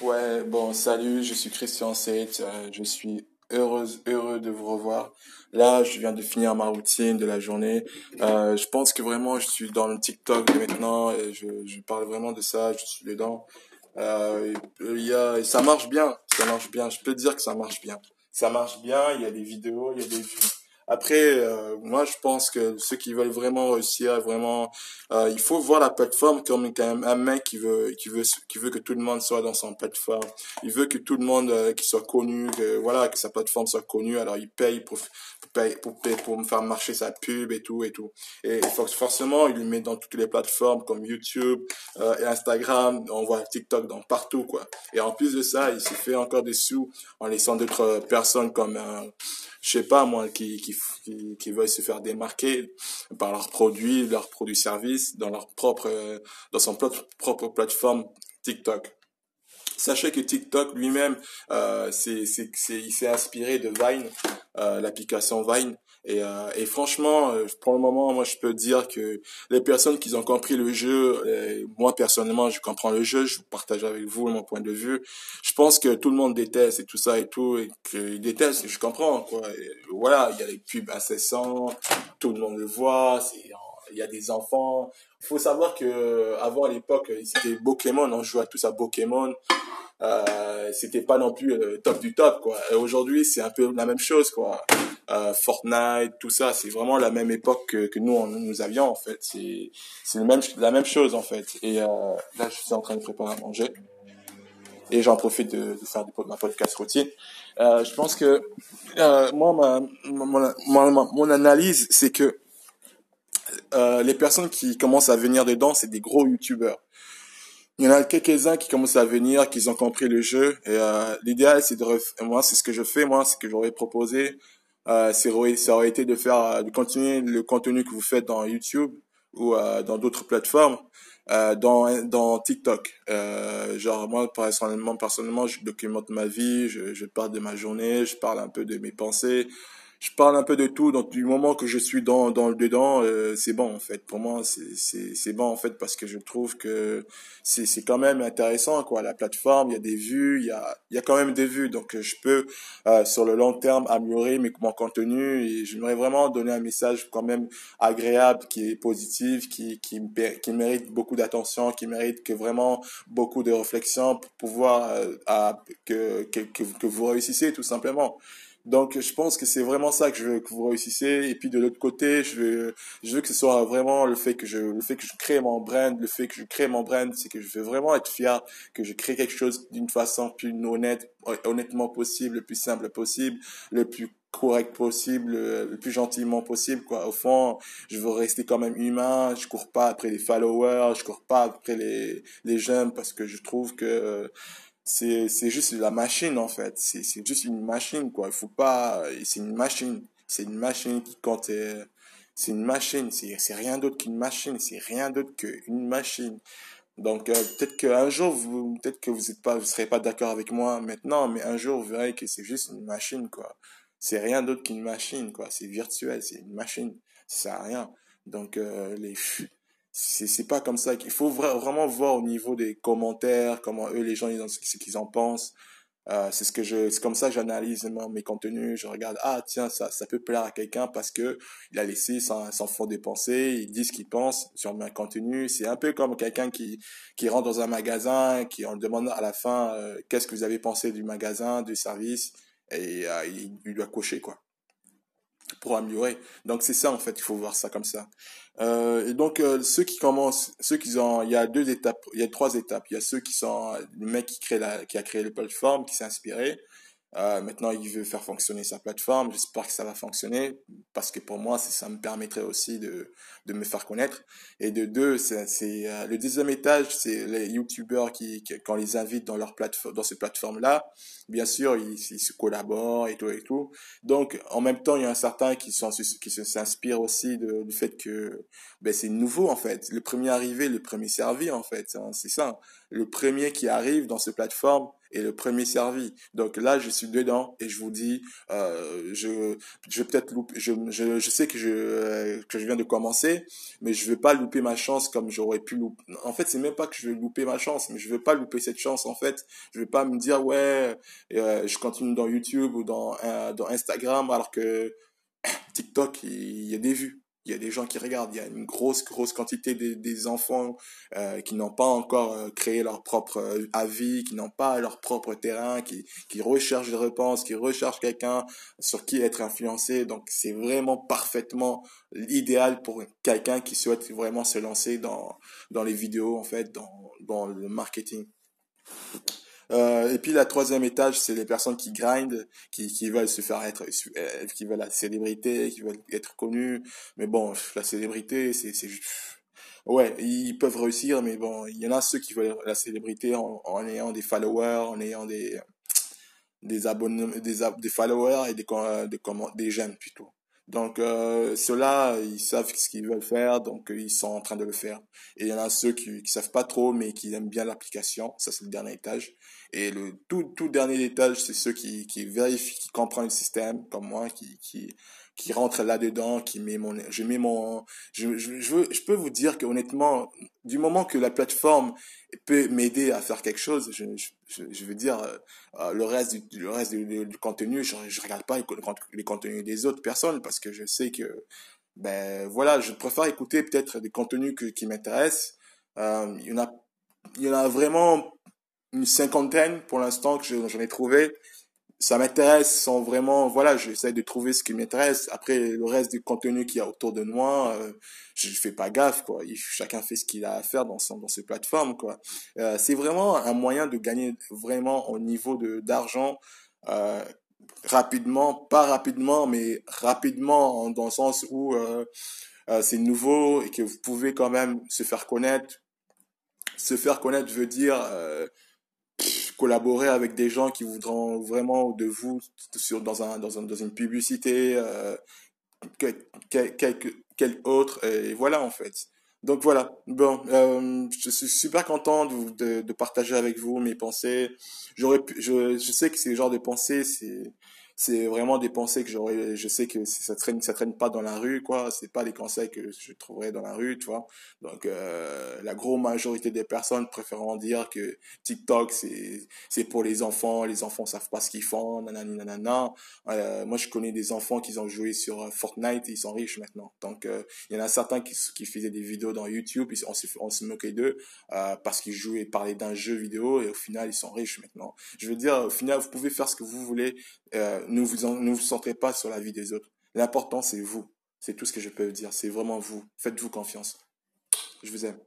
Ouais, bon, salut, je suis Christian Seit, euh, je suis heureuse, heureux de vous revoir. Là, je viens de finir ma routine de la journée. Euh, je pense que vraiment, je suis dans le TikTok maintenant et je, je parle vraiment de ça, je suis dedans. Euh, il y a, ça marche bien, ça marche bien, je peux dire que ça marche bien. Ça marche bien, il y a des vidéos, il y a des vues. Après, euh, moi, je pense que ceux qui veulent vraiment réussir, vraiment, euh, il faut voir la plateforme comme un mec qui veut, qui veut, qui veut que tout le monde soit dans son plateforme. Il veut que tout le monde euh, qui soit connu, que voilà, que sa plateforme soit connue. Alors, il paye pour, pour payer, pour, payer, pour me faire marcher sa pub et tout et tout. Et, forcément, il le met dans toutes les plateformes comme YouTube euh, et Instagram. On voit TikTok dans partout, quoi. Et en plus de ça, il se fait encore des sous en laissant d'autres personnes comme je sais pas moi, qui, qui, qui, veulent se faire démarquer par leurs produits, leurs produits services dans leur propre, dans son propre plateforme TikTok. Sachez que TikTok lui-même, euh, c'est, c'est, il s'est inspiré de Vine, euh, l'application Vine. Et, euh, et franchement, euh, pour le moment, moi, je peux dire que les personnes qui ont compris le jeu, euh, moi personnellement, je comprends le jeu, je partage avec vous mon point de vue. Je pense que tout le monde déteste et tout ça et tout, et qu'ils détestent, je comprends, quoi. voilà, il y a les pubs incessants, tout le monde le voit, il y a des enfants. Il faut savoir que avant à l'époque, c'était Pokémon, on jouait tous à Pokémon euh, c'était pas non plus le top du top quoi. Aujourd'hui, c'est un peu la même chose quoi. Euh, Fortnite, tout ça, c'est vraiment la même époque que, nous nous avions en fait. C'est c'est même la même chose en fait. Et euh, là, je suis en train de préparer à manger et j'en profite de, faire ma podcast routine. Euh, je pense que moi, ma, mon, analyse, c'est que les personnes qui commencent à venir dedans, c'est des gros youtubeurs. Il y en a quelques-uns qui commencent à venir, qui ont compris le jeu. Et l'idéal, c'est de moi, c'est ce que je fais, moi, ce que j'aurais proposé, euh, ça aurait été de faire, euh, de continuer le contenu que vous faites dans YouTube ou euh, dans d'autres plateformes, euh, dans dans TikTok. Euh, genre moi, personnellement, personnellement, je documente ma vie, je, je parle de ma journée, je parle un peu de mes pensées je parle un peu de tout. Donc du moment que je suis dans dans le dedans, euh, c'est bon en fait. Pour moi, c'est c'est c'est bon en fait parce que je trouve que c'est c'est quand même intéressant quoi. La plateforme, il y a des vues, il y a il y a quand même des vues. Donc je peux euh, sur le long terme améliorer mes, mon contenu et j'aimerais vraiment donner un message quand même agréable, qui est positif, qui qui qui mérite beaucoup d'attention, qui mérite que vraiment beaucoup de réflexion pour pouvoir euh, que, que que vous réussissez tout simplement. Donc, je pense que c'est vraiment ça que je veux que vous réussissiez. Et puis de l'autre côté, je veux, je veux que ce soit vraiment le fait que je, le fait que je crée mon brand, le fait que je crée mon brand, c'est que je veux vraiment être fier que je crée quelque chose d'une façon plus honnête, honnêtement possible, le plus simple possible, le plus correct possible, le plus gentiment possible, quoi. Au fond, je veux rester quand même humain, je cours pas après les followers, je cours pas après les, les jeunes parce que je trouve que, c'est c'est juste la machine en fait. C'est c'est juste une machine quoi. Il faut pas c'est une machine. C'est une machine qui compte c'est une machine. C'est c'est rien d'autre qu'une machine. C'est rien d'autre qu'une machine. Donc euh, peut-être qu'un jour vous peut-être que vous êtes pas vous serez pas d'accord avec moi maintenant mais un jour vous verrez que c'est juste une machine quoi. C'est rien d'autre qu'une machine quoi. C'est virtuel. C'est une machine. Ça sert à rien. Donc euh, les c'est c'est pas comme ça qu'il faut vraiment voir au niveau des commentaires comment eux les gens ils ce qu'ils en pensent. Euh, c'est ce que je c'est comme ça j'analyse mes contenus. Je regarde ah tiens ça ça peut plaire à quelqu'un parce que il a laissé sans sans fond des pensées il dit ce qu'il pense sur mes contenus c'est un peu comme quelqu'un qui qui rentre dans un magasin qui on demande à la fin euh, qu'est-ce que vous avez pensé du magasin du service et euh, il, il doit cocher quoi pour améliorer. Donc c'est ça en fait, il faut voir ça comme ça. Euh, et donc euh, ceux qui commencent, ceux qui ont, il y a deux étapes, il y a trois étapes. Il y a ceux qui sont le mec qui crée la, qui a créé la plateforme, qui s'est inspiré. Euh, maintenant, il veut faire fonctionner sa plateforme. J'espère que ça va fonctionner parce que pour moi, ça me permettrait aussi de, de me faire connaître. Et de deux, c'est euh, le deuxième étage, c'est les YouTubeurs qui, qui, quand les invitent dans leur plateforme, dans ces plateformes-là, bien sûr, ils, se collaborent et tout et tout. Donc, en même temps, il y a un certain qui sont qui s'inspirent aussi de, du fait que ben c'est nouveau en fait. Le premier arrivé, le premier servi en fait. Hein, c'est ça. le premier qui arrive dans cette plateforme est le premier servi. Donc là, je suis dedans et je vous dis, euh, je, je vais peut-être louper, je, je, je sais que je, que je viens de commencer, mais je vais pas louper ma chance comme j'aurais pu louper. En fait, c'est même pas que je vais louper ma chance, mais je vais pas louper cette chance. En fait, je vais pas me dire ouais, euh, je continue dans YouTube ou dans euh, dans Instagram alors que TikTok il y a des vues il y a des gens qui regardent, il y a une grosse, grosse quantité des, enfants euh, qui n'ont pas encore euh, créé leur propre euh, avis, qui n'ont pas leur propre terrain, qui, qui recherchent des réponses, qui recherchent quelqu'un sur qui être influencé. Donc c'est vraiment parfaitement l'idéal pour quelqu'un qui souhaite vraiment se lancer dans, dans les vidéos, en fait, dans, dans le marketing. Euh, et puis la troisième étage, c'est les personnes qui grindent, qui, qui veulent se faire être, euh, qui veulent la célébrité, qui veulent être connus. Mais bon, la célébrité, c'est, c'est ouais, ils peuvent réussir, mais bon, il y en a ceux qui veulent la célébrité en, en ayant des followers, en ayant des des abonnés, des, des followers et des des, des j'aime plutôt. Donc euh, ceux-là, ils savent ce qu'ils veulent faire, donc ils sont en train de le faire. Et il y en a ceux qui qui savent pas trop, mais qui aiment bien l'application. Ça c'est le dernier étage. Et le tout tout dernier étage, c'est ceux qui qui vérifient, qui comprennent le système, comme moi, qui qui qui rentre là-dedans, qui met mon, je mets mon, je, je, je, je peux vous dire que honnêtement, du moment que la plateforme peut m'aider à faire quelque chose, je, je, je veux dire, euh, le reste du, le reste du, du, contenu, je, je regarde pas les, contenus des autres personnes parce que je sais que, ben voilà, je préfère écouter peut-être des contenus que, qui m'intéressent. Euh, il y en a, il y en a vraiment une cinquantaine pour l'instant que j'en ai trouvé ça m'intéresse sans vraiment voilà j'essaie de trouver ce qui m'intéresse. Après le reste du contenu qu'il y a autour de moi euh, je fais pas gaffe quoi. Chacun fait ce qu'il a à faire dans son dans ses plateformes quoi. Euh, c'est vraiment un moyen de gagner vraiment au niveau de d'argent euh, rapidement pas rapidement mais rapidement dans le sens où euh, euh, c'est nouveau et que vous pouvez quand même se faire connaître. Se faire connaître veut dire euh, collaborer avec des gens qui voudront vraiment de vous sur dans un dans, un, dans une publicité euh, quel, autre et voilà en fait. Donc voilà. Bon euh, je suis super content de, partager avec vous mes pensées. J'aurais je, je sais que ces genres de pensées c'est c'est vraiment des pensées que j'aurais je sais que ça traîne ça traîne pas dans la rue quoi. C'est pas des conseils que je trouverais dans la rue tu vois. Donc euh, la grosse majorité des personnes préféreront dire que TikTok c'est c'est pour les enfants. Les enfants savent pas ce qu'ils font. Nanani nanana. Euh, moi je connais des enfants qui ont joué sur euh, Fortnite et ils sont riches maintenant. Donc euh, il y en a certains qui qui faisaient des vidéos dans YouTube. On se on se moquait d'eux euh, parce qu'ils jouaient parlaient d'un jeu vidéo et au final ils sont riches maintenant. Je veux dire au final vous pouvez faire ce que vous voulez. Euh, ne vous en, ne vous centrez pas sur la vie des autres. L'important, c'est vous. C'est tout ce que je peux dire. C'est vraiment vous. Faites-vous confiance. Je vous aime.